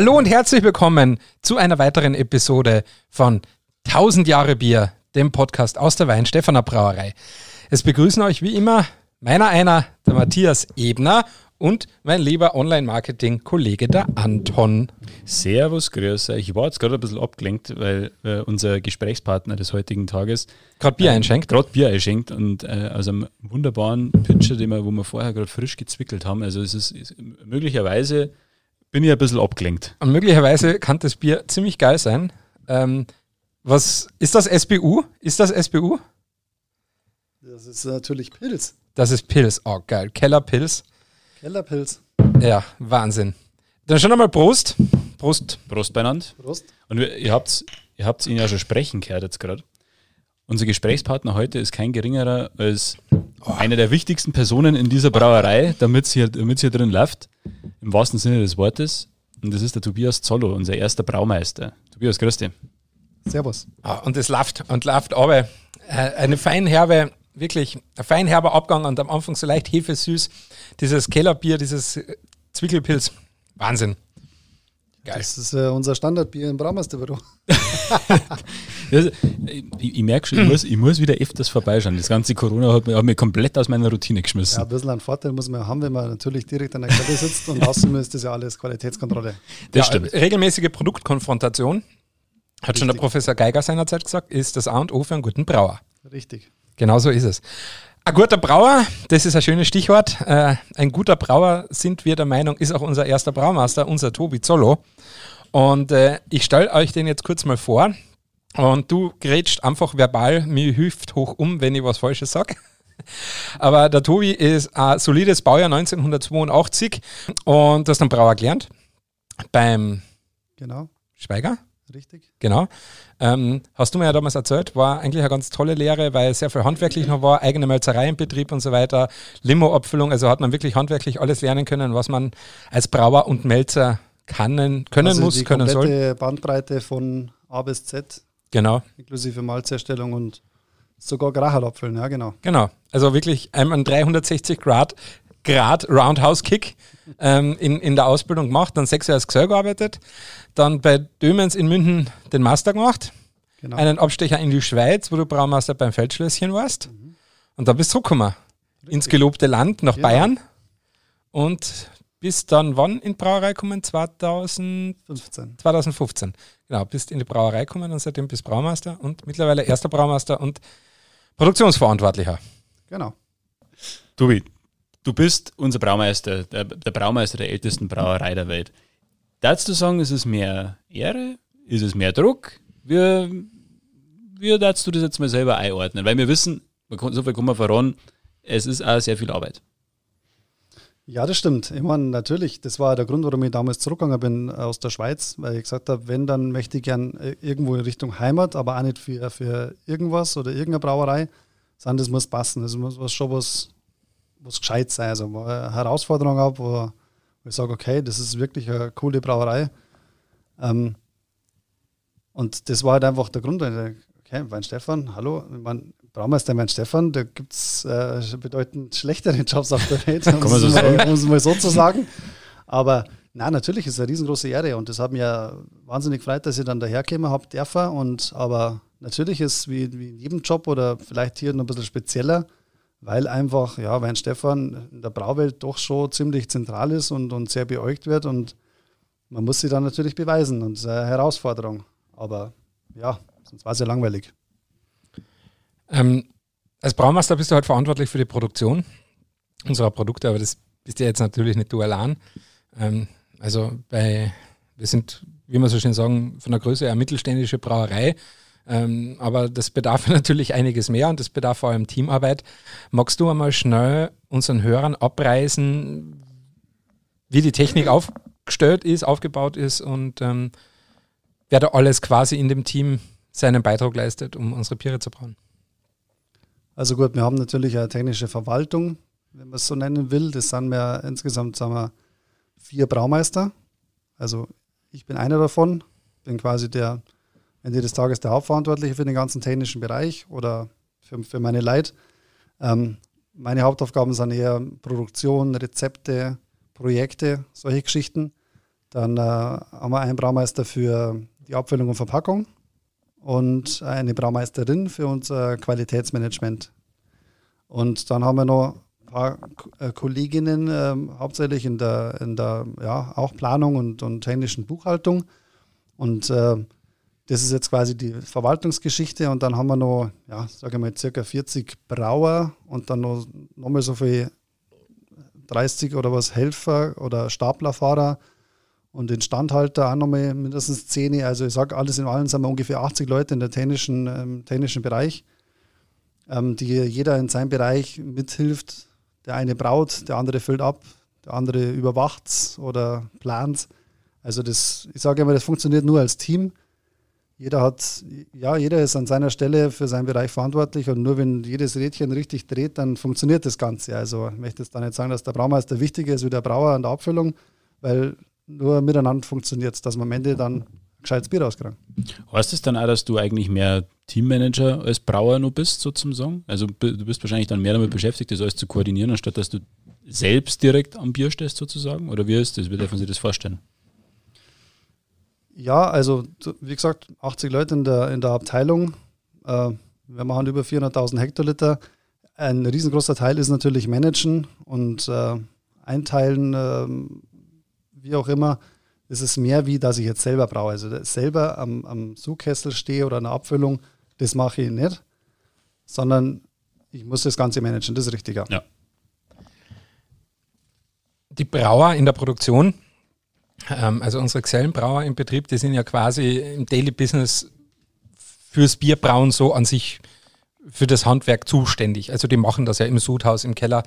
Hallo und herzlich willkommen zu einer weiteren Episode von 1000 Jahre Bier, dem Podcast aus der Weinstefaner Brauerei. Es begrüßen euch wie immer meiner einer, der Matthias Ebner und mein lieber Online-Marketing-Kollege, der Anton. Servus, grüß euch. Ich war jetzt gerade ein bisschen abgelenkt, weil äh, unser Gesprächspartner des heutigen Tages gerade Bier einschenkt. Gerade Bier einschenkt und äh, aus einem wunderbaren Pitcher, den wir, wo wir vorher gerade frisch gezwickelt haben. Also es ist, ist möglicherweise bin ich ein bisschen abgelenkt. Und möglicherweise kann das Bier ziemlich geil sein. Ähm, was ist das SBU? Ist das SBU? Das ist natürlich Pilz. Das ist Pilz. Oh, geil. Kellerpilz. Kellerpilz. Ja, Wahnsinn. Dann schon einmal Prost. Prost. Prost beieinander. Prost. Und ihr habt ihr habt's ihn ja schon sprechen gehört jetzt gerade. Unser Gesprächspartner heute ist kein geringerer als oh. einer der wichtigsten Personen in dieser Brauerei, damit es hier, hier drin läuft. Im wahrsten Sinne des Wortes. Und das ist der Tobias Zollo, unser erster Braumeister. Tobias, grüß dich. Servus. Oh, und es läuft und läuft aber äh, eine feinherbe, wirklich ein feinherber Abgang und am Anfang so leicht hefesüß. Dieses Kellerbier, dieses Zwickelpilz. Wahnsinn. Geil. Das ist äh, unser Standardbier im Braumeisterbüro. ich, ich merke schon, ich muss, ich muss wieder öfters vorbeischauen. Das ganze Corona hat mich, hat mich komplett aus meiner Routine geschmissen. Ja, ein bisschen einen Vorteil muss man haben, wenn man natürlich direkt an der Quelle sitzt und außen ist das ja alles Qualitätskontrolle. Das ja, stimmt. Regelmäßige Produktkonfrontation, hat Richtig. schon der Professor Geiger seinerzeit gesagt, ist das A und O für einen guten Brauer. Richtig. Genau so ist es. Ein guter Brauer, das ist ein schönes Stichwort. Äh, ein guter Brauer, sind wir der Meinung, ist auch unser erster Braumeister, unser Tobi Zollo. Und äh, ich stelle euch den jetzt kurz mal vor. Und du grätscht einfach verbal mir hilft hoch um, wenn ich was Falsches sage. Aber der Tobi ist ein solides Baujahr 1982 und du hast einen Brauer gelernt beim genau. Schweiger. Richtig. Genau. Ähm, hast du mir ja damals erzählt, war eigentlich eine ganz tolle Lehre, weil sehr viel handwerklich noch war, eigene Melzerei im Betrieb und so weiter, Limo-Abfüllung, also hat man wirklich handwerklich alles lernen können, was man als Brauer und Melzer kann, können also muss, können soll. Die Bandbreite von A bis Z. Genau. Inklusive Malzherstellung und sogar Grachel abfüllen, ja genau. Genau. Also wirklich einmal 360 Grad, Grad Roundhouse Kick ähm, in, in der Ausbildung gemacht, dann sechs Jahre als Gesell gearbeitet, dann bei Dömens in München den Master gemacht, genau. einen Abstecher in die Schweiz, wo du Braumeister beim Feldschlösschen warst mhm. und dann bist du zurückgekommen ins gelobte Land nach genau. Bayern und bis dann wann in die Brauerei kommen? 2015. 2015. Genau, bist in die Brauerei gekommen und seitdem bist Braumeister und mittlerweile erster Braumeister und Produktionsverantwortlicher. Genau. Tobi, du bist unser Braumeister, der, der Braumeister der ältesten Brauerei der Welt. Darfst du sagen, ist es mehr Ehre? Ist es mehr Druck? Wie, wie darfst du das jetzt mal selber einordnen? Weil wir wissen, so viel kann man voran, es ist auch sehr viel Arbeit. Ja, das stimmt. Ich meine, natürlich, das war der Grund, warum ich damals zurückgegangen bin äh, aus der Schweiz, weil ich gesagt habe, wenn, dann möchte ich gern äh, irgendwo in Richtung Heimat, aber auch nicht für, für irgendwas oder irgendeine Brauerei, sondern das muss passen. Das muss was, schon was, was gescheit sein. Also eine Herausforderung habe, wo, ich sage, okay, das ist wirklich eine coole Brauerei. Ähm, und das war halt einfach der Grund. Okay, mein Stefan, hallo, ich meine, Braumeister mein Stefan, da gibt es äh, bedeutend schlechtere Jobs auf der Welt, um es mal, mal so zu sagen. Aber na, natürlich ist es eine riesengroße Ehre und das hat mir ja wahnsinnig gefreut, dass ich dann dahergekommen habe, dürfen. Und aber natürlich ist wie, wie in jedem Job oder vielleicht hier noch ein bisschen spezieller, weil einfach, ja, mein Stefan in der Brauwelt doch schon ziemlich zentral ist und, und sehr beäugt wird und man muss sich dann natürlich beweisen und das ist eine Herausforderung. Aber ja, sonst war es ja langweilig. Ähm, als Braumeister bist du halt verantwortlich für die Produktion unserer Produkte, aber das bist ja jetzt natürlich nicht du allein. Ähm, also bei, wir sind, wie man so schön sagen, von der Größe eine mittelständische Brauerei. Ähm, aber das bedarf natürlich einiges mehr und das bedarf vor allem Teamarbeit. Magst du einmal schnell unseren Hörern abreißen, wie die Technik aufgestellt ist, aufgebaut ist und ähm, wer da alles quasi in dem Team seinen Beitrag leistet, um unsere Biere zu brauen? Also gut, wir haben natürlich eine technische Verwaltung, wenn man es so nennen will. Das sind wir insgesamt sagen wir, vier Braumeister. Also ich bin einer davon, bin quasi der Ende des Tages der Hauptverantwortliche für den ganzen technischen Bereich oder für, für meine Leid. Ähm, meine Hauptaufgaben sind eher Produktion, Rezepte, Projekte, solche Geschichten. Dann äh, haben wir einen Braumeister für die Abfüllung und Verpackung und eine Braumeisterin für unser Qualitätsmanagement. Und dann haben wir noch ein paar äh, Kolleginnen, äh, hauptsächlich in der, in der ja, auch Planung und, und technischen Buchhaltung. Und äh, das ist jetzt quasi die Verwaltungsgeschichte. Und dann haben wir noch, ja, sage ich mal, circa 40 Brauer und dann noch, noch mal so viel 30 oder was Helfer oder Staplerfahrer und Instandhalter auch nochmal mindestens 10. Also ich sage, alles in allem sind wir ungefähr 80 Leute in der technischen, ähm, technischen Bereich, ähm, die jeder in seinem Bereich mithilft. Der eine braut, der andere füllt ab, der andere überwacht oder plant. Also das, ich sage immer, das funktioniert nur als Team. Jeder hat, ja, jeder ist an seiner Stelle für seinen Bereich verantwortlich und nur wenn jedes Rädchen richtig dreht, dann funktioniert das Ganze. Also ich möchte jetzt da nicht sagen, dass der Braumeister wichtiger ist wie der Brauer an der Abfüllung, weil nur miteinander funktioniert es, dass man am Ende dann gescheites Bier rauskriegen. Heißt es dann auch, dass du eigentlich mehr Teammanager als Brauer nur bist, sozusagen? Also du bist wahrscheinlich dann mehr damit beschäftigt, das alles zu koordinieren, anstatt dass du selbst direkt am Bier stehst, sozusagen? Oder wie ist das? Wie dürfen Sie das vorstellen? Ja, also wie gesagt, 80 Leute in der, in der Abteilung. Äh, wir machen über 400.000 Hektoliter. Ein riesengroßer Teil ist natürlich Managen und äh, Einteilen, äh, wie auch immer. Es ist mehr wie, dass ich jetzt selber brauche. Also selber am, am Zugkessel stehe oder eine Abfüllung, das mache ich nicht, sondern ich muss das Ganze managen. Das ist richtig, ja. Die Brauer in der Produktion also unsere Xellenbrauer im Betrieb, die sind ja quasi im Daily Business fürs Bierbrauen so an sich für das Handwerk zuständig. Also die machen das ja im Sudhaus, im Keller,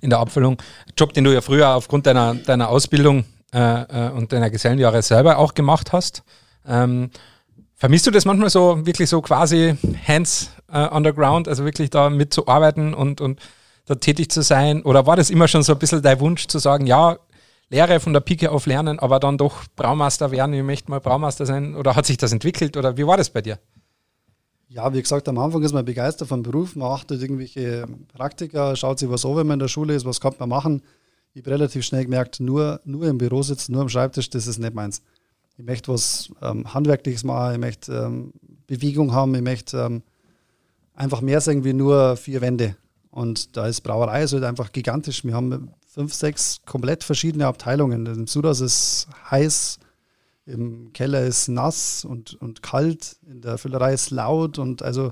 in der Abfüllung. Job, den du ja früher aufgrund deiner, deiner Ausbildung äh, äh, und deiner Gesellenjahre selber auch gemacht hast. Ähm, vermisst du das manchmal so, wirklich so quasi hands äh, underground, also wirklich da mitzuarbeiten und, und da tätig zu sein? Oder war das immer schon so ein bisschen dein Wunsch zu sagen, ja, Lehre von der Pike auf lernen, aber dann doch Braumeister werden, ich möchte mal Braumeister sein? Oder hat sich das entwickelt oder wie war das bei dir? Ja, wie gesagt, am Anfang ist man begeistert vom Beruf, man macht irgendwelche Praktika, schaut sich was an, wenn man in der Schule ist, was kann man machen. Ich habe relativ schnell gemerkt, nur, nur im Büro sitzen, nur am Schreibtisch, das ist nicht meins. Ich möchte was ähm, Handwerkliches machen, ich möchte ähm, Bewegung haben, ich möchte ähm, einfach mehr sagen wie nur vier Wände. Und da ist Brauerei ist halt einfach gigantisch. Wir haben fünf, sechs komplett verschiedene Abteilungen. Im Sudas ist heiß, im Keller ist nass und, und kalt, in der Füllerei ist laut und also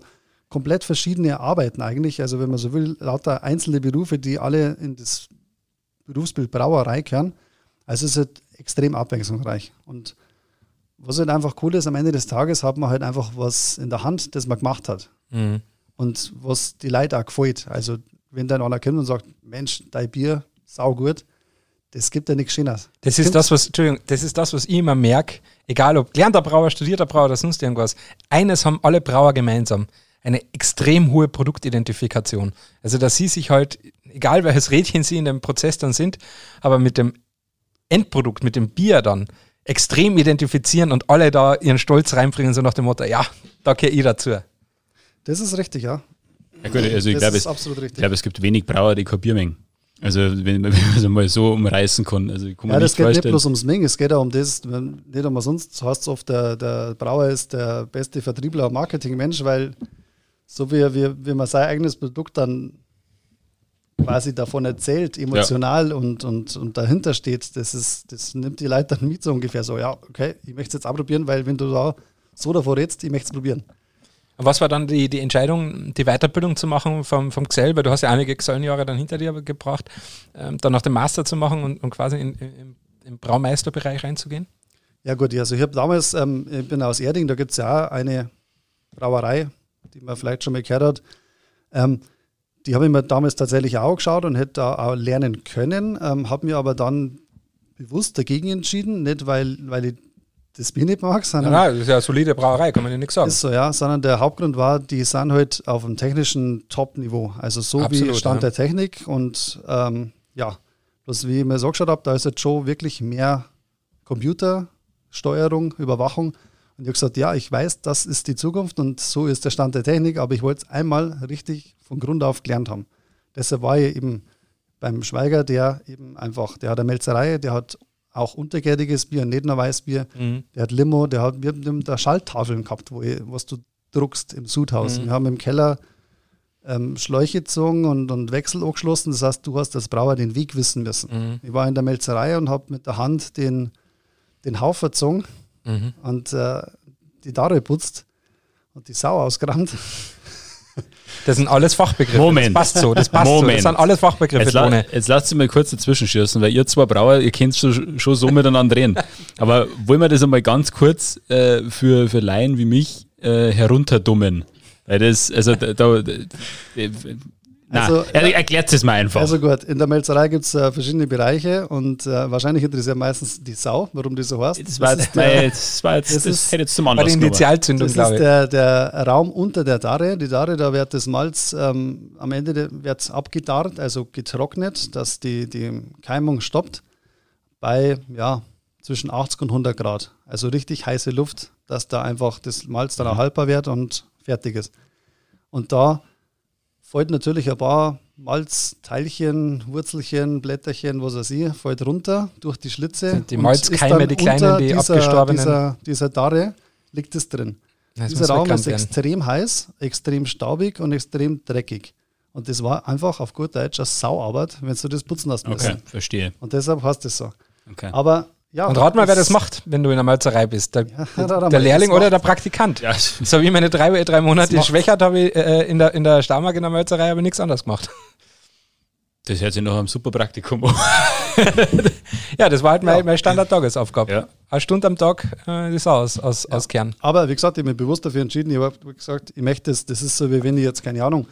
komplett verschiedene Arbeiten eigentlich. Also wenn man so will, lauter einzelne Berufe, die alle in das Berufsbild Brauerei gehören. Also es ist halt extrem abwechslungsreich. Und was halt einfach cool ist, am Ende des Tages hat man halt einfach was in der Hand, das man gemacht hat. Mhm. Und was die Leute auch gefällt. Also wenn dann einer kommt und sagt, Mensch, dein Bier, saugut. Das gibt ja nichts Schönes. Das ist das, was, Entschuldigung, das ist das, was ich immer merke, egal ob gelernter Brauer, studierter Brauer oder sonst irgendwas. Eines haben alle Brauer gemeinsam. Eine extrem hohe Produktidentifikation. Also, dass sie sich halt, egal welches Rädchen sie in dem Prozess dann sind, aber mit dem Endprodukt, mit dem Bier dann extrem identifizieren und alle da ihren Stolz reinbringen, so nach dem Motto, ja, da gehöre ich dazu. Das ist richtig, ja. Ja gut, also ich glaube, es, glaub, es gibt wenig Brauer, die kein Bier mengen. Also wenn, man es mal so umreißen kann. Also kann ja, das geht vorstellen. nicht bloß ums Mengen, es geht auch um das, nicht einmal sonst heißt es oft, der, der Brauer ist der beste Vertriebler Marketingmensch, weil so wie, wie, wie man sein eigenes Produkt dann quasi davon erzählt, emotional ja. und, und, und dahinter steht, das, ist, das nimmt die Leute dann mit so ungefähr so, ja, okay, ich möchte es jetzt auch probieren, weil wenn du da so davor redest, ich möchte es probieren. Was war dann die, die Entscheidung, die Weiterbildung zu machen vom, vom Gesell? Weil du hast ja einige Gesellenjahre dann hinter dir gebracht, ähm, dann noch den Master zu machen und, und quasi in, in, im Braumeisterbereich reinzugehen? Ja gut, also ich habe damals, ähm, ich bin aus Erding, da gibt es ja auch eine Brauerei, die man vielleicht schon mal gehört hat. Ähm, die habe ich mir damals tatsächlich auch geschaut und hätte da auch lernen können, ähm, habe mir aber dann bewusst dagegen entschieden, nicht weil, weil ich das Bier nicht mag, sondern. Ja, das ist ja eine solide Brauerei, kann man ja nichts sagen. Ist so, ja, sondern der Hauptgrund war, die sind halt auf dem technischen Top-Niveau. Also so Absolut, wie Stand ja. der Technik und ähm, ja, bloß wie ich mir so geschaut habe, da ist jetzt schon wirklich mehr Computersteuerung, Überwachung. Und ich habe gesagt, ja, ich weiß, das ist die Zukunft und so ist der Stand der Technik, aber ich wollte es einmal richtig von Grund auf gelernt haben. Deshalb war ich eben beim Schweiger, der eben einfach, der hat eine Melzerei, der hat auch untergäriges Bier, nicht nur Weißbier. Mhm. Der hat Limo, der hat, wir haben da Schalttafeln gehabt, wo ich, was du druckst im Sudhaus. Mhm. Wir haben im Keller ähm, Schläuche gezogen und, und Wechsel angeschlossen. Das heißt, du hast als Brauer den Weg wissen müssen. Mhm. Ich war in der Melzerei und habe mit der Hand den, den Haufen gezogen Mhm. und äh, die Dare putzt und die Sau ausgerannt. Das sind alles Fachbegriffe. Moment. Das passt so, das passt so. Moment. Das sind alles Fachbegriffe, Jetzt, la jetzt lasst sie mal kurz dazwischen schießen, weil ihr zwei Brauer, ihr könnt schon, schon so miteinander reden. Aber wollen wir das einmal ganz kurz äh, für, für Laien wie mich äh, herunterdummen? Weil das, also da, da, Also, er, erklärt es mal einfach. Also gut, in der Melzerei gibt es äh, verschiedene Bereiche und äh, wahrscheinlich interessiert meistens die Sau, warum die so heißt. das war ist jetzt, der- das war jetzt, das das, ist hätte jetzt zum Bei Anlass der genommen. Initialzündung, Das glaube ist ich. der, der Raum unter der Darre. Die Darre, da wird das Malz ähm, am Ende wird es abgedarrt, also getrocknet, dass die, die Keimung stoppt bei ja, zwischen 80 und 100 Grad. Also richtig heiße Luft, dass da einfach das Malz dann auch haltbar wird und fertig ist. Und da fällt natürlich ein paar Malzteilchen, Wurzelchen, Blätterchen, was weiß ich, fällt runter durch die Schlitze. Sind die Malzkeime, die kleinen, die dieser, abgestorbenen? Dieser, dieser Darre liegt es drin. Das Dieser Raum ist werden. extrem heiß, extrem staubig und extrem dreckig. Und das war einfach auf gut Deutsch eine Sauarbeit, wenn du das putzen hast müssen. Okay, verstehe. Und deshalb heißt es so. Okay. Aber ja. Und rat mal, wer das es- macht, wenn du in der Malzerei bist. Der, Ja, der, der Lehrling oder der Praktikant. Ja, So wie meine drei, drei Monate Schwächert habe ich äh, in der, in der Starmark in der Malzerei aber nichts anderes gemacht. das hört sich nach einem super Praktikum an. Ja, das war halt meine, Ja. meine Standard-Tagesaufgabe. Ja. Eine Stunde am Tag äh, Sau aus, aus, aus Kern. Aber wie gesagt, ich habe mich bewusst dafür entschieden. Ich habe gesagt, ich möchte das, das ist so, wie wenn ich jetzt, keine Ahnung,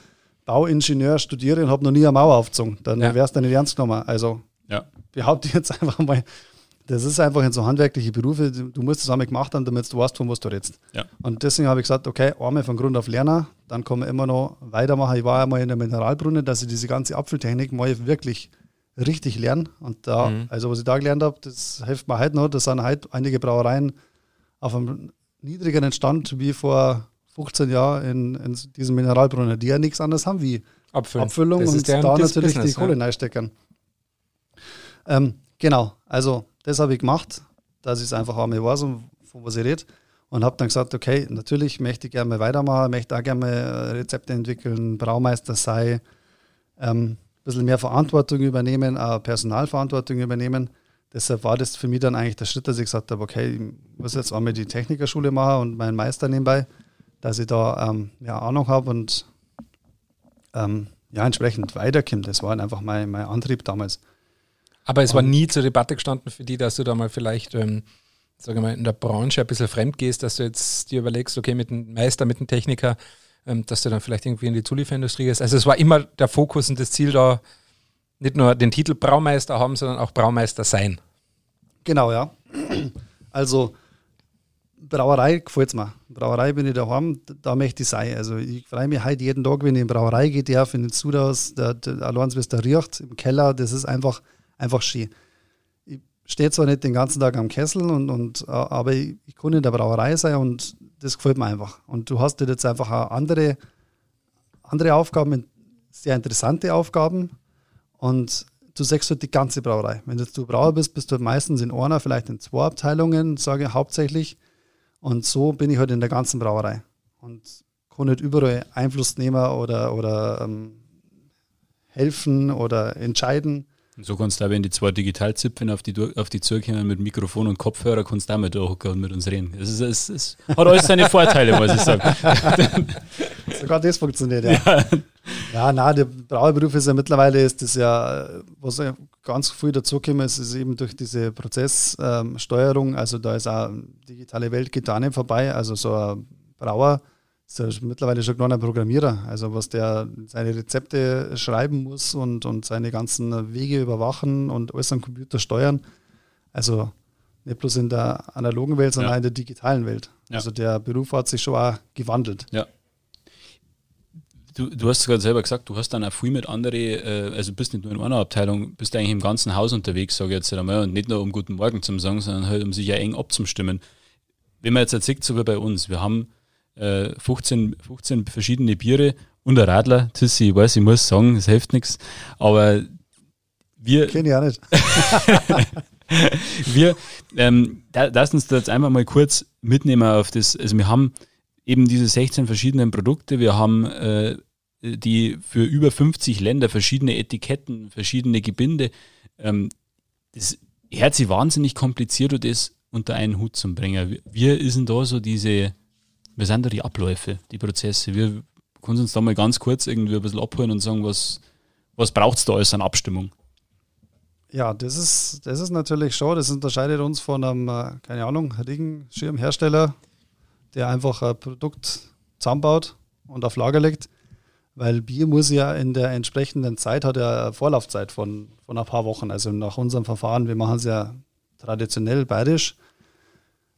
Bauingenieur studiere und habe noch nie eine Mauer aufgezogen. Dann Ja. wär's dann nicht ernst genommen. Also Ja. behaupte ich jetzt einfach mal, das ist einfach in so handwerkliche Berufe, du musst das einmal gemacht haben, damit du weißt, von was du redest. Ja. Und deswegen habe ich gesagt, okay, einmal von Grund auf lernen, dann kann man immer noch weitermachen. Ich war einmal in der Mineralbrunne, dass ich diese ganze Apfeltechnik mal wirklich richtig lerne. Und da, Mhm. also was ich da gelernt habe, das hilft mir heute noch. Da sind heute einige Brauereien auf einem niedrigeren Stand wie vor 15 Jahren in, in diesen Mineralbrunnen, die ja nichts anderes haben wie Abfüllen. Abfüllung Das und da natürlich Business, die Kohle reinstecken. Ähm, genau, also das habe ich gemacht, dass ich es einfach einmal weiß, von was ich rede. Und habe dann gesagt, okay, natürlich möchte ich gerne weitermachen, möchte auch gerne äh, Rezepte entwickeln, Braumeister sein, ähm, ein bisschen mehr Verantwortung übernehmen, auch Personalverantwortung übernehmen. Deshalb war das für mich dann eigentlich der Schritt, dass ich gesagt habe, okay, ich muss jetzt einmal die Technikerschule machen und meinen Meister nebenbei, dass ich da ähm, ja, Ahnung habe und ähm, ja, entsprechend weiterkommt. Das war halt einfach mein, mein Antrieb damals. Aber es war nie zur Debatte gestanden für die, dass du da mal vielleicht, ähm, sage mal, in der Branche ein bisschen fremd gehst, dass du jetzt dir überlegst, okay, mit dem Meister, mit dem Techniker, ähm, dass du dann vielleicht irgendwie in die Zulieferindustrie gehst. Also es war immer der Fokus und das Ziel da, nicht nur den Titel Braumeister haben, sondern auch Braumeister sein. Genau, ja. Also Brauerei gefällt mir. Brauerei bin ich daheim, da- da möchte ich sein. Also ich freue mich heute jeden Tag, wenn ich in die Brauerei gehe, darf, in den Sudhaus, der, der, allein wie es da riecht, im Keller, das ist einfach, einfach schön. Ich stehe zwar nicht den ganzen Tag am Kessel, und, und, aber ich, ich kann in der Brauerei sein und das gefällt mir einfach. Und du hast jetzt einfach auch andere, andere Aufgaben, sehr interessante Aufgaben und du sagst halt die ganze Brauerei. Wenn jetzt du Brauer bist, bist du halt meistens in einer, vielleicht in zwei Abteilungen, sage ich hauptsächlich. Und so bin ich halt in der ganzen Brauerei. Und kann nicht überall Einfluss nehmen oder, oder ähm, helfen oder entscheiden. Und so kannst du auch, wenn die zwei Digitalzipfen auf die, auf die Tür kommen mit Mikrofon und Kopfhörer, kannst du auch mit da und mit uns reden. Es, ist, es, es hat alles seine Vorteile, muss ich sagen. Sogar das funktioniert, ja. Ja, nein, der Brauerberuf ist ja mittlerweile, ist das ja, was ja ganz viel dazugekommen ist, ist eben durch diese Prozesssteuerung, also da ist auch digitale Welt geht da nicht vorbei, also so ein Brauer ist ja mittlerweile schon ein Programmierer, also was der seine Rezepte schreiben muss und, und seine ganzen Wege überwachen und alles am Computer steuern, also nicht bloß in der analogen Welt, sondern Ja. in der digitalen Welt. Ja. Also der Beruf hat sich schon auch gewandelt. Ja. Du, du hast gerade selber gesagt, du hast dann auch viel mit anderen, äh, also bist nicht nur in einer Abteilung, bist eigentlich im ganzen Haus unterwegs, sage ich jetzt einmal, und nicht nur um Guten Morgen zu sagen, sondern halt um sich ja eng abzustimmen. Wenn man jetzt erzählt, so wie bei uns, wir haben äh, 15, 15 verschiedene Biere und ein Radler, Tissi, ich weiß, ich muss sagen, es hilft nichts, aber wir, Kenne ich auch nicht. wir, ähm, da, lass uns da jetzt einfach mal kurz mitnehmen auf das. Also, wir haben eben diese 16 verschiedenen Produkte. Wir haben äh, die für über 50 Länder verschiedene Etiketten, verschiedene Gebinde. Ähm, das hört sich wahnsinnig kompliziert und das unter einen Hut zu bringen. Wie ist denn da so diese, wie sind da die Abläufe, die Prozesse? Wir können uns da mal ganz kurz irgendwie ein bisschen abholen und sagen, was, was braucht es da alles an Abstimmung? Ja, das ist, das ist natürlich schon, das unterscheidet uns von einem, äh, keine Ahnung, Regenschirmhersteller, der einfach ein Produkt zusammenbaut und auf Lager legt. Weil Bier muss ja in der entsprechenden Zeit, hat ja Vorlaufzeit von, von ein paar Wochen. Also nach unserem Verfahren, wir machen es ja traditionell bayerisch,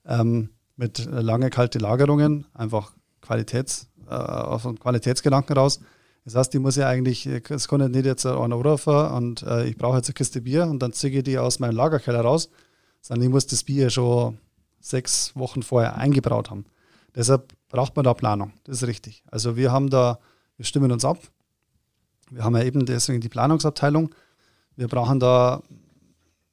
ähm, mit lange kalte Lagerungen, einfach Qualitäts, äh, aus einem Qualitätsgedanken raus. Das heißt, die muss ja eigentlich, es kann nicht jetzt einen anrufen und äh, ich brauche jetzt eine Kiste Bier und dann ziehe ich die aus meinem Lagerkeller raus, sondern ich muss das Bier schon sechs Wochen vorher eingebraut haben. Deshalb braucht man da Planung, das ist richtig. Also wir haben da wir stimmen uns ab. Wir haben ja eben deswegen die Planungsabteilung. Wir brauchen da,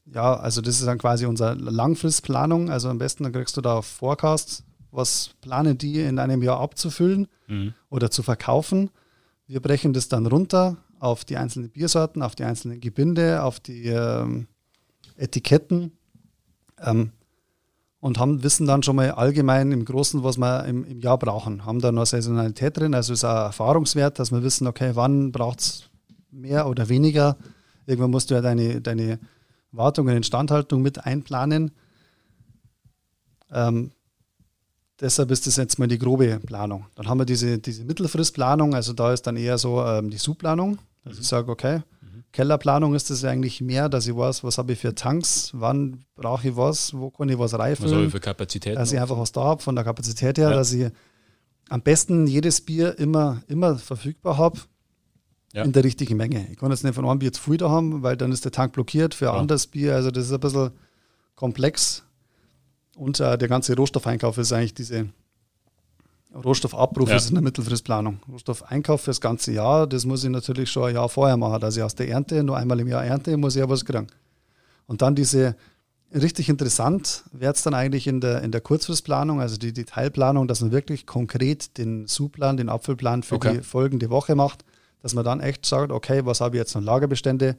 ja, also das ist dann quasi unsere Langfristplanung. Also am besten dann kriegst du da Forecast, was planen die in einem Jahr abzufüllen mhm. oder zu verkaufen. Wir brechen das dann runter auf die einzelnen Biersorten, auf die einzelnen Gebinde, auf die ähm, Etiketten. Ähm, und haben, wissen dann schon mal allgemein im Großen, was wir im, im Jahr brauchen. Haben da noch Saisonalität drin, also ist ein Erfahrungswert, dass wir wissen, okay, wann braucht es mehr oder weniger. Irgendwann musst du ja deine, deine Wartung und Instandhaltung mit einplanen. Ähm, deshalb ist das jetzt mal die grobe Planung. Dann haben wir diese, diese Mittelfristplanung, also da ist dann eher so ähm, die Subplanung. Also ich sage, okay, Kellerplanung ist es eigentlich mehr, dass ich weiß, was habe ich für Tanks, wann brauche ich was, wo kann ich was reifen. Was habe ich für Kapazität? Dass ich einfach was da habe von der Kapazität her, ja. dass ich am besten jedes Bier immer, immer verfügbar habe. Ja. In der richtigen Menge. Ich kann jetzt nicht von einem Bier zu viel da haben, weil dann ist der Tank blockiert für ein ja. anderes Bier. Also das ist ein bisschen komplex. Und äh, der ganze Rohstoffeinkauf ist eigentlich diese Rohstoffabruf ja. ist eine Mittelfristplanung. Rohstoffeinkauf für das ganze Jahr, das muss ich natürlich schon ein Jahr vorher machen. dass ich aus der Ernte, nur einmal im Jahr Ernte, muss ich ja was kriegen. Und dann diese, richtig interessant wird es dann eigentlich in der, in der Kurzfristplanung, also die Detailplanung, dass man wirklich konkret den Suplan, den Apfelplan für okay. die folgende Woche macht, dass man dann echt sagt, okay, was habe ich jetzt noch Lagerbestände,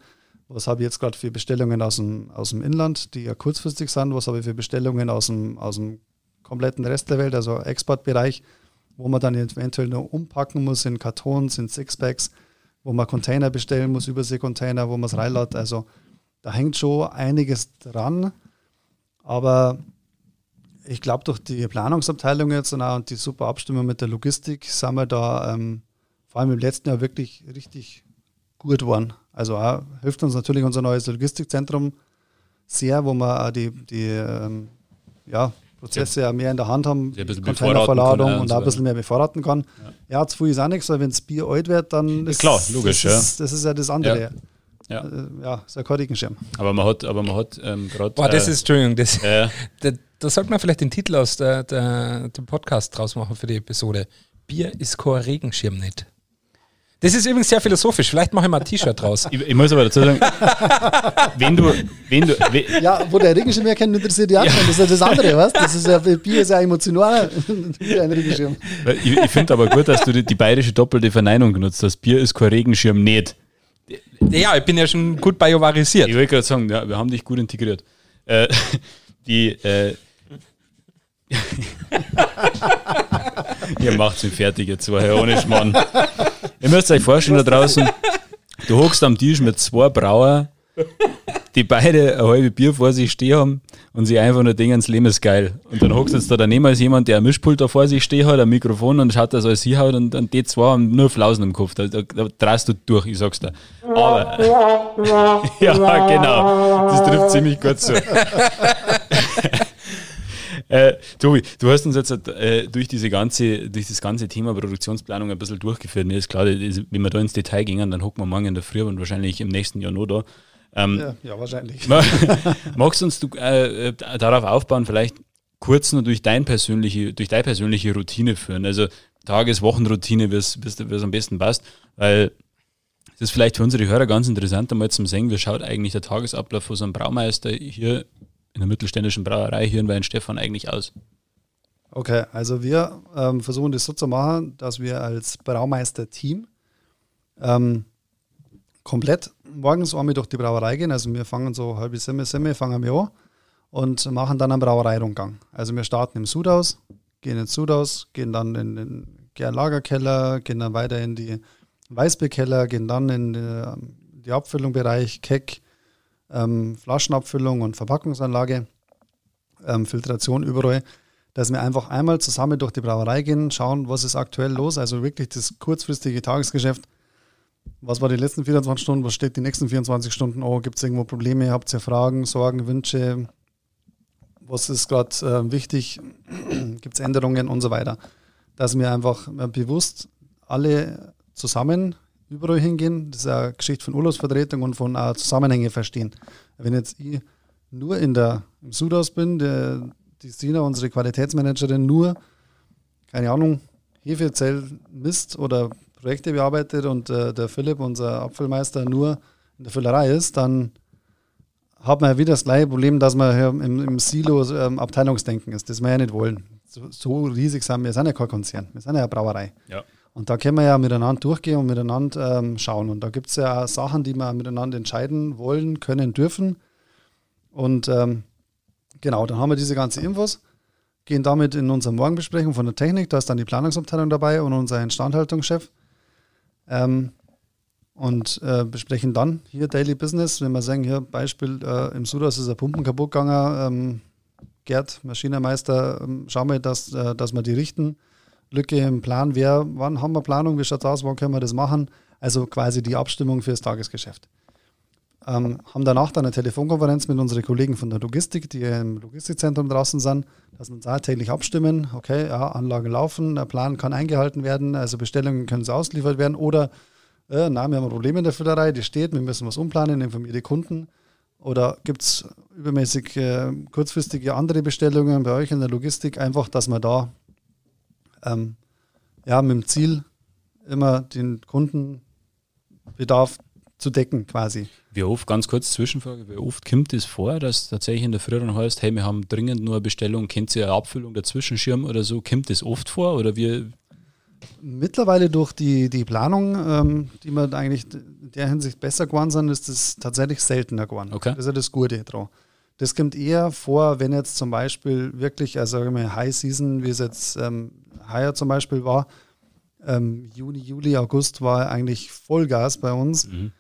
was habe ich jetzt gerade für Bestellungen aus dem, aus dem Inland, die ja kurzfristig sind, was habe ich für Bestellungen aus dem, aus dem kompletten Rest der Welt, also Exportbereich wo man dann eventuell noch umpacken muss in Kartons, in Sixpacks, wo man Container bestellen muss, Überseekontainer, wo man es reinlädt. Also da hängt schon einiges dran. Aber ich glaube, durch die Planungsabteilung jetzt und, auch die super Abstimmung mit der Logistik sind wir da ähm, vor allem im letzten Jahr wirklich richtig gut geworden. Also auch, hilft uns natürlich unser neues Logistikzentrum sehr, wo wir auch die, die ähm, ja, Prozesse ja mehr in der Hand haben, Containerverladung und da ein bisschen mehr bevorraten kann. Ja, ja zu früh ist auch nichts, weil wenn das Bier alt wird, dann ist klar, logisch, das, ja. ist, das ist ja das andere. Ja. Ja, äh, ja ist ein Regenschirm. Aber man hat, aber man hat ähm, gerade. Boah, das äh, ist, Entschuldigung, das, äh, da, da sollte man vielleicht den Titel aus der, der, dem Podcast draus machen für die Episode. Bier ist kein Regenschirm nicht. Das ist übrigens sehr philosophisch. Vielleicht mache ich mal ein T-Shirt draus. Ich, ich, muss aber dazu sagen, wenn du, wenn du, wenn ja, wo der Regenschirm herkennt, interessiert die anderen. Das ist ja das andere, was? Das ist ja, Bier ist ja emotional wie ein Regenschirm. Ich, ich finde aber gut, dass du die, die bayerische doppelte Verneinung genutzt hast. Bier ist kein Regenschirm nicht. Ja, ich bin ja schon gut biovarisiert. Ich wollte gerade sagen, ja, wir haben dich gut integriert. Äh, die, äh, Ihr macht mich fertig jetzt, war ja ohne Schmarrn. Ihr müsst euch vorstellen, da draußen, du hockst am Tisch mit zwei Brauer, die beide ein halbes Bier vor sich stehen haben und sie einfach nur denken, das Leben ist geil. Und dann hockst du jetzt da daneben als jemand, der ein Mischpult da vor sich stehen hat, ein Mikrofon und schaut, dass alles hinhaut und, und die zwei haben nur Flausen im Kopf. Da, da, da drehst du durch, ich sag's dir. Aber, ja, genau, das trifft ziemlich gut so. Äh, Tobi, du hast uns jetzt äh, durch, diese ganze, durch das ganze Thema Produktionsplanung ein bisschen durchgeführt. Mir ist klar, wenn wir da ins Detail gingen, dann hocken wir morgen in der Früh und wahrscheinlich im nächsten Jahr noch da. Ähm, ja, ja, wahrscheinlich. Magst du uns du, äh, darauf aufbauen, vielleicht kurz nur durch, dein persönliche, durch deine persönliche Routine führen? Also Tages-, Wochenroutine, wie es am besten passt, weil Es ist vielleicht für unsere Hörer ganz interessant, einmal zu sehen, wie schaut eigentlich der Tagesablauf von so einem Braumeister hier in der mittelständischen Brauerei hier in Weinstefan eigentlich aus? Okay, also wir ähm, versuchen das so zu machen, dass wir als Braumeister-Team ähm, komplett morgens einmal durch die Brauerei gehen. Also wir fangen so halb sieben, sieben fangen wir an und machen dann einen Brauereirundgang. Also wir starten im Sudhaus, gehen ins Sudhaus, gehen dann in den Lagerkeller, gehen dann weiter in die Weißbierkeller, gehen dann in die, die Abfüllungsbereich, Keck, ähm, Flaschenabfüllung und Verpackungsanlage, ähm, Filtration überall, dass wir einfach einmal zusammen durch die Brauerei gehen, schauen, was ist aktuell los, also wirklich das kurzfristige Tagesgeschäft. Was war die letzten 24 Stunden? Was steht die nächsten 24 Stunden? Oh, gibt es irgendwo Probleme? Habt ihr Fragen, Sorgen, Wünsche? Was ist gerade äh, wichtig? gibt es Änderungen und so weiter? Dass wir einfach bewusst alle zusammen überall hingehen. Das ist eine Geschichte von Urlaubsvertretung und von uh, Zusammenhänge verstehen. Wenn jetzt ich nur in der, im Sudhaus bin, der, die Sina, unsere Qualitätsmanagerin, nur, keine Ahnung, Hefezell misst oder Projekte bearbeitet und äh, der Philipp, unser Apfelmeister, nur in der Füllerei ist, dann hat man ja wieder das gleiche Problem, dass man im, im Silo ähm, Abteilungsdenken ist. Das wir ja nicht wollen. So, so, riesig sind wir. Wir sind ja kein Konzern, wir sind ja eine Brauerei. Ja. Und da können wir ja miteinander durchgehen und miteinander ähm, schauen. Und da gibt es ja Sachen, die wir miteinander entscheiden wollen, können, dürfen. Und ähm, genau, dann haben wir diese ganzen Infos, gehen damit in unsere Morgenbesprechung von der Technik. Da ist dann die Planungsabteilung dabei und unser Instandhaltungschef. Ähm, und äh, besprechen dann hier Daily Business. Wenn wir sagen, hier Beispiel, äh, im Sudas ist ein Pumpen kaputt gegangen. Ähm, Gerd, Maschinenmeister, ähm, schauen wir, dass, äh, dass wir die richten Lücke im Plan wäre, wann haben wir Planung, wie schaut es aus, wann können wir das machen? Also quasi die Abstimmung fürs Tagesgeschäft. Ähm, haben danach dann eine Telefonkonferenz mit unseren Kollegen von der Logistik, die im Logistikzentrum draußen sind, dass wir uns da täglich abstimmen. Okay, ja, Anlagen laufen, der Plan kann eingehalten werden, also Bestellungen können ausgeliefert werden oder äh, na, wir haben ein Problem in der Füllerei, die steht, wir müssen was umplanen, informieren die Kunden. Oder gibt es übermäßig äh, kurzfristige andere Bestellungen bei euch in der Logistik? Einfach, dass man da ähm, ja, mit dem Ziel, immer den Kundenbedarf zu decken quasi. Wie oft, ganz kurz Zwischenfrage, wie oft kommt es das vor, dass tatsächlich in der Früh dann heißt, hey, wir haben dringend nur eine Bestellung, kennt ihr eine Abfüllung dazwischen Schirm oder so, kommt das oft vor oder wie? Mittlerweile durch die, die Planung, ähm, die wir eigentlich in der Hinsicht besser geworden sind, ist das tatsächlich seltener geworden. Okay. Das ist ja das Gute dran. Das kommt eher vor, wenn jetzt zum Beispiel wirklich, also sagen wir High Season, wie es jetzt ähm, heuer zum Beispiel war, ähm, Juni, Juli, August war eigentlich Vollgas bei uns. Mhm.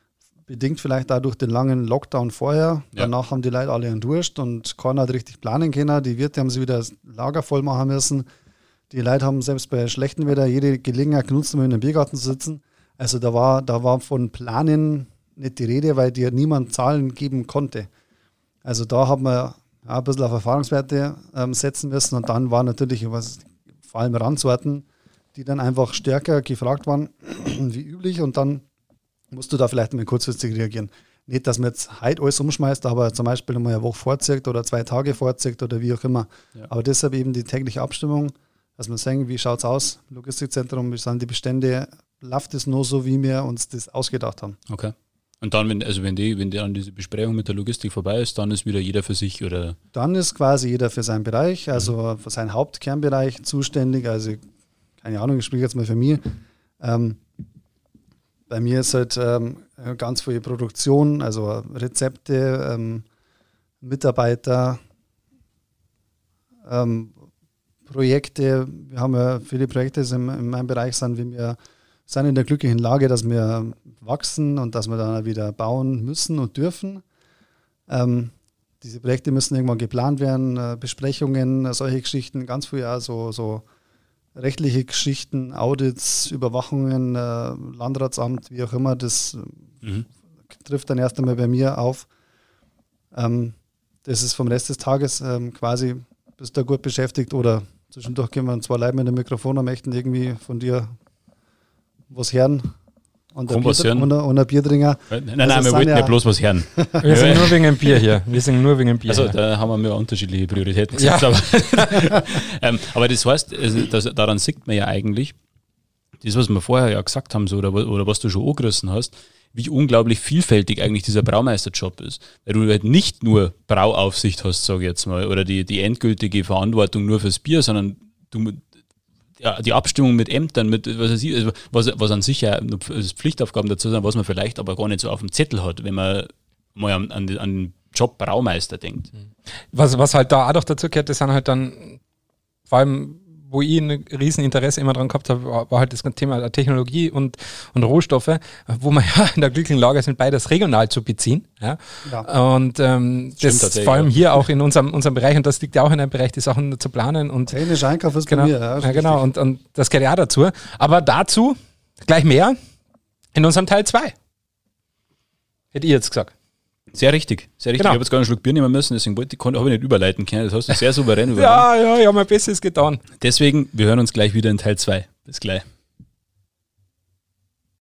Bedingt vielleicht dadurch den langen Lockdown vorher. Ja. Danach haben die Leute alle einen Durst und keiner hat richtig planen können. Die Wirte haben sie wieder das Lager voll machen müssen. Die Leute haben selbst bei schlechtem Wetter jede Gelegenheit genutzt, um in einem Biergarten zu sitzen. Also da war, da war von Planen nicht die Rede, weil dir niemand Zahlen geben konnte. Also da haben wir ja, ein bisschen auf Erfahrungswerte ähm, setzen müssen und dann war natürlich was, vor allem Randsorten, die dann einfach stärker gefragt waren wie üblich und dann musst du da vielleicht mal kurzfristig reagieren. Nicht, dass man jetzt heute alles umschmeißt, aber zum Beispiel mal eine Woche vorzieht oder zwei Tage vorzieht oder wie auch immer. Ja. Aber deshalb eben die tägliche Abstimmung, dass man sagen, wie schaut es aus, Logistikzentrum, wie sind die Bestände, läuft es nur so, wie wir uns das ausgedacht haben. Okay. Und dann, wenn, also wenn die, wenn die dann diese Besprechung mit der Logistik vorbei ist, dann ist wieder jeder für sich oder? Dann ist quasi jeder für seinen Bereich, also für seinen Hauptkernbereich zuständig. Also keine Ahnung, ich spreche jetzt mal für mich. Ähm, bei mir ist halt ähm, ganz viel Produktion, also Rezepte, ähm, Mitarbeiter, ähm, Projekte. Wir haben ja viele Projekte in, in meinem Bereich, sind wir sind in der glücklichen Lage, dass wir wachsen und dass wir dann wieder bauen müssen und dürfen. Ähm, diese Projekte müssen irgendwann geplant werden, äh, Besprechungen, äh, solche Geschichten, ganz viel ja, so, so rechtliche Geschichten, Audits, Überwachungen, äh, Landratsamt, wie auch immer, das mhm. trifft dann erst einmal bei mir auf. Ähm, das ist vom Rest des Tages ähm, quasi, bist du gut beschäftigt oder zwischendurch gehen wir zwei Leute mit dem Mikrofon und möchten irgendwie von dir was hören. Und ein, Bier, und, und ein Bierdringer. Nein, nein, also wir wollten ja, bloß was hören. Wir sind nur wegen dem Bier hier. Wir sind nur wegen dem Bier. Also da haben wir unterschiedliche Prioritäten gesetzt. Ja. Aber, ähm, aber, das heißt, das, daran sieht man ja eigentlich, das, was wir vorher ja gesagt haben, so, oder, oder was du schon angerissen hast, wie unglaublich vielfältig eigentlich dieser Braumeisterjob ist. Weil du halt nicht nur Brauaufsicht hast, sage ich jetzt mal, oder die, die endgültige Verantwortung nur fürs Bier, sondern du, ja, die Abstimmung mit Ämtern, mit was, weiß ich, also was, was an sich ja Pflichtaufgaben dazu sind, was man vielleicht aber gar nicht so auf dem Zettel hat, wenn man mal an, an, an den Job Braumeister denkt. Was, was halt da auch noch dazu gehört, das sind halt dann vor allem wo ich ein Rieseninteresse immer dran gehabt habe, war, halt das Thema Technologie und, und Rohstoffe, wo man ja in der glücklichen Lage sind, beides regional zu beziehen. Ja? ja. Und ähm, das vor allem hier auch in unserem, unserem Bereich, und das liegt ja auch in einem Bereich, die Sachen zu planen. und Technischer Einkauf ist genau, bei mir. Ja, ja genau, und, und das gehört ja auch dazu. Aber dazu gleich mehr in unserem Teil 2. Hätte ich jetzt gesagt. Sehr richtig, sehr richtig. Genau. Ich habe jetzt gar einen Schluck Bier nehmen müssen, deswegen wollte ich, habe ich nicht überleiten können. Das hast du sehr souverän übernommen. ja, ja, ich habe mein Bestes getan. Deswegen, wir hören uns gleich wieder in Teil 2. Bis gleich.